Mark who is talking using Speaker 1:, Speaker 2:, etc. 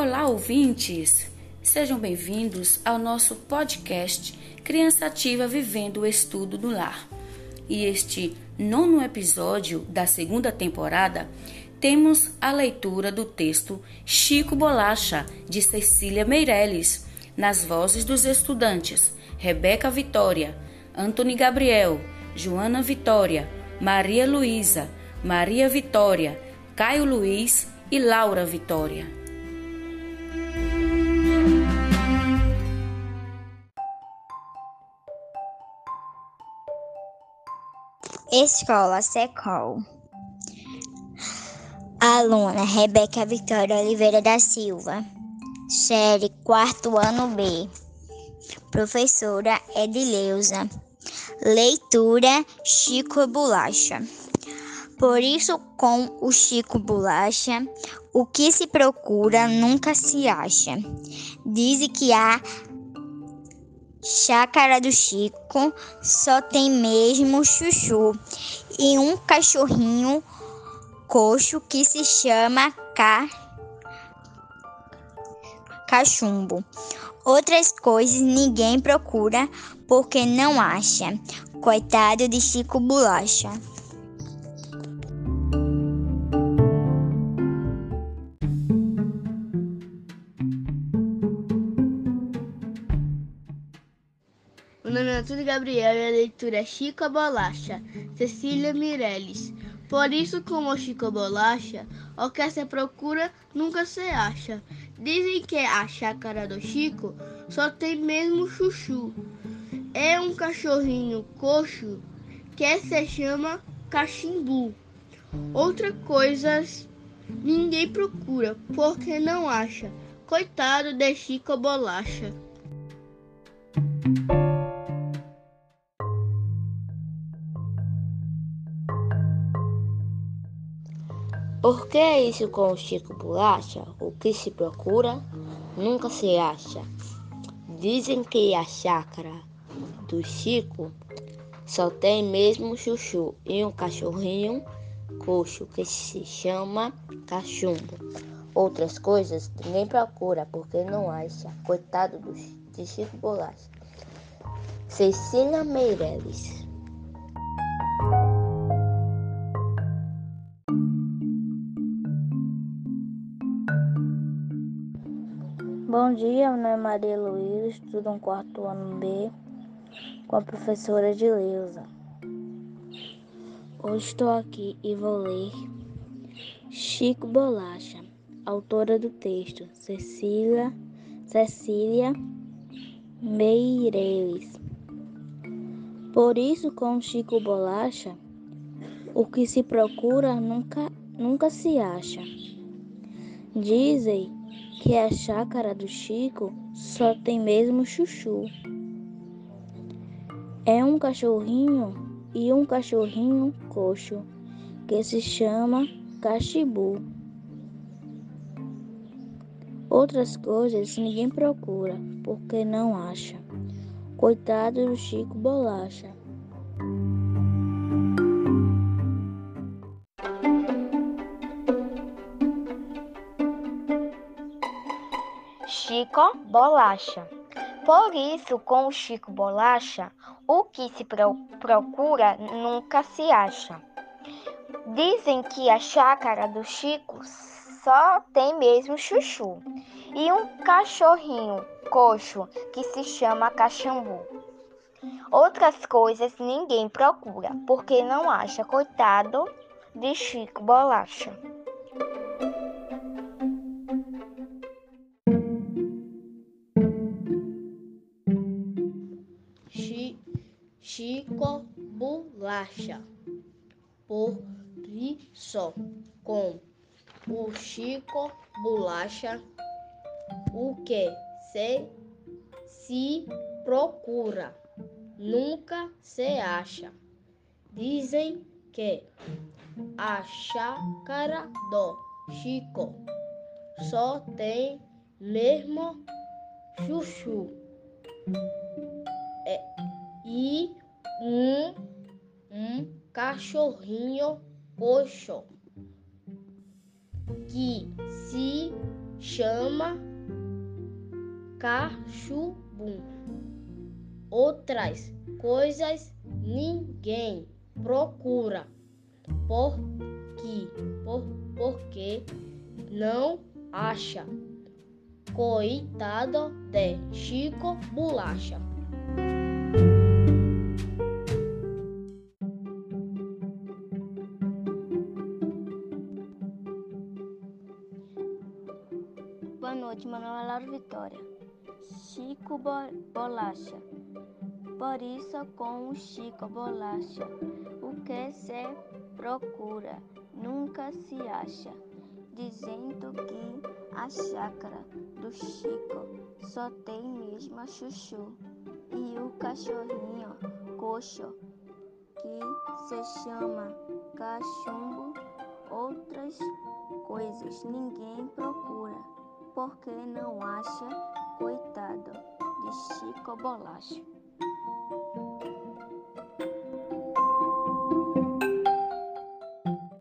Speaker 1: Olá, ouvintes! Sejam bem-vindos ao nosso podcast Criança Ativa Vivendo o Estudo do Lar. E este nono episódio da segunda temporada temos a leitura do texto Chico Bolacha, de Cecília Meirelles, nas vozes dos estudantes Rebeca Vitória, Antônio Gabriel, Joana Vitória, Maria Luísa, Maria Vitória, Caio Luiz e Laura Vitória.
Speaker 2: Escola Secol. Aluna Rebeca Vitória Oliveira da Silva. Série quarto ano B. Professora Edileuza. Leitura Chico Bolacha. Por isso, com o Chico Bolacha, o que se procura nunca se acha. Dizem que a chácara do Chico só tem mesmo chuchu e um cachorrinho coxo que se chama ca... cachumbo. Outras coisas ninguém procura porque não acha. Coitado de Chico Bolacha.
Speaker 3: Antônio Gabriel e a leitura Chico Bolacha, Cecília Mireles. Por isso, como Chico Bolacha, o que se procura nunca se acha. Dizem que a chácara do Chico só tem mesmo chuchu. É um cachorrinho coxo que se chama cachimbu. Outra coisas ninguém procura porque não acha. Coitado de Chico Bolacha.
Speaker 4: Por que isso com o Chico Bolacha? O que se procura nunca se acha. Dizem que a chácara do Chico só tem mesmo chuchu e um cachorrinho coxo que se chama cachumbo. Outras coisas ninguém procura porque não acha. Coitado do, de Chico Bolacha. Cecília Meireles.
Speaker 5: Bom dia, meu nome é Maria Luísa, estudo um quarto ano B com a professora Edileuza. Hoje estou aqui e vou ler Chico Bolacha, autora do texto Cecília, Cecília Meireles. Por isso, com Chico Bolacha, o que se procura nunca, nunca se acha. Dizem que a chácara do Chico só tem mesmo chuchu. É um cachorrinho e um cachorrinho coxo que se chama cachibu. Outras coisas ninguém procura porque não acha. Coitado do Chico Bolacha.
Speaker 6: Chico Bolacha. Por isso, com o Chico Bolacha, o que se pro procura nunca se acha. Dizem que a chácara do Chico só tem mesmo chuchu e um cachorrinho coxo que se chama cachambu. Outras coisas ninguém procura porque não acha, coitado de Chico Bolacha.
Speaker 3: Chico Bolacha. Isso, com o Chico Bolacha, o que se, se procura nunca se acha. Dizem que a chácara do Chico só tem mesmo chuchu. É, e um, um cachorrinho coxo que se chama cachubum. Outras coisas ninguém procura. Por que? Por, porque não acha. Coitado de Chico Bolacha.
Speaker 7: Nome é Laura Vitória. Chico Bolacha. Por isso, com o Chico Bolacha, o que se procura nunca se acha, dizendo que a chácara do Chico só tem mesmo chuchu e o cachorrinho coxo, que se chama cachumbo, outras coisas ninguém procura porque não acha, coitado de Chico Bolacha.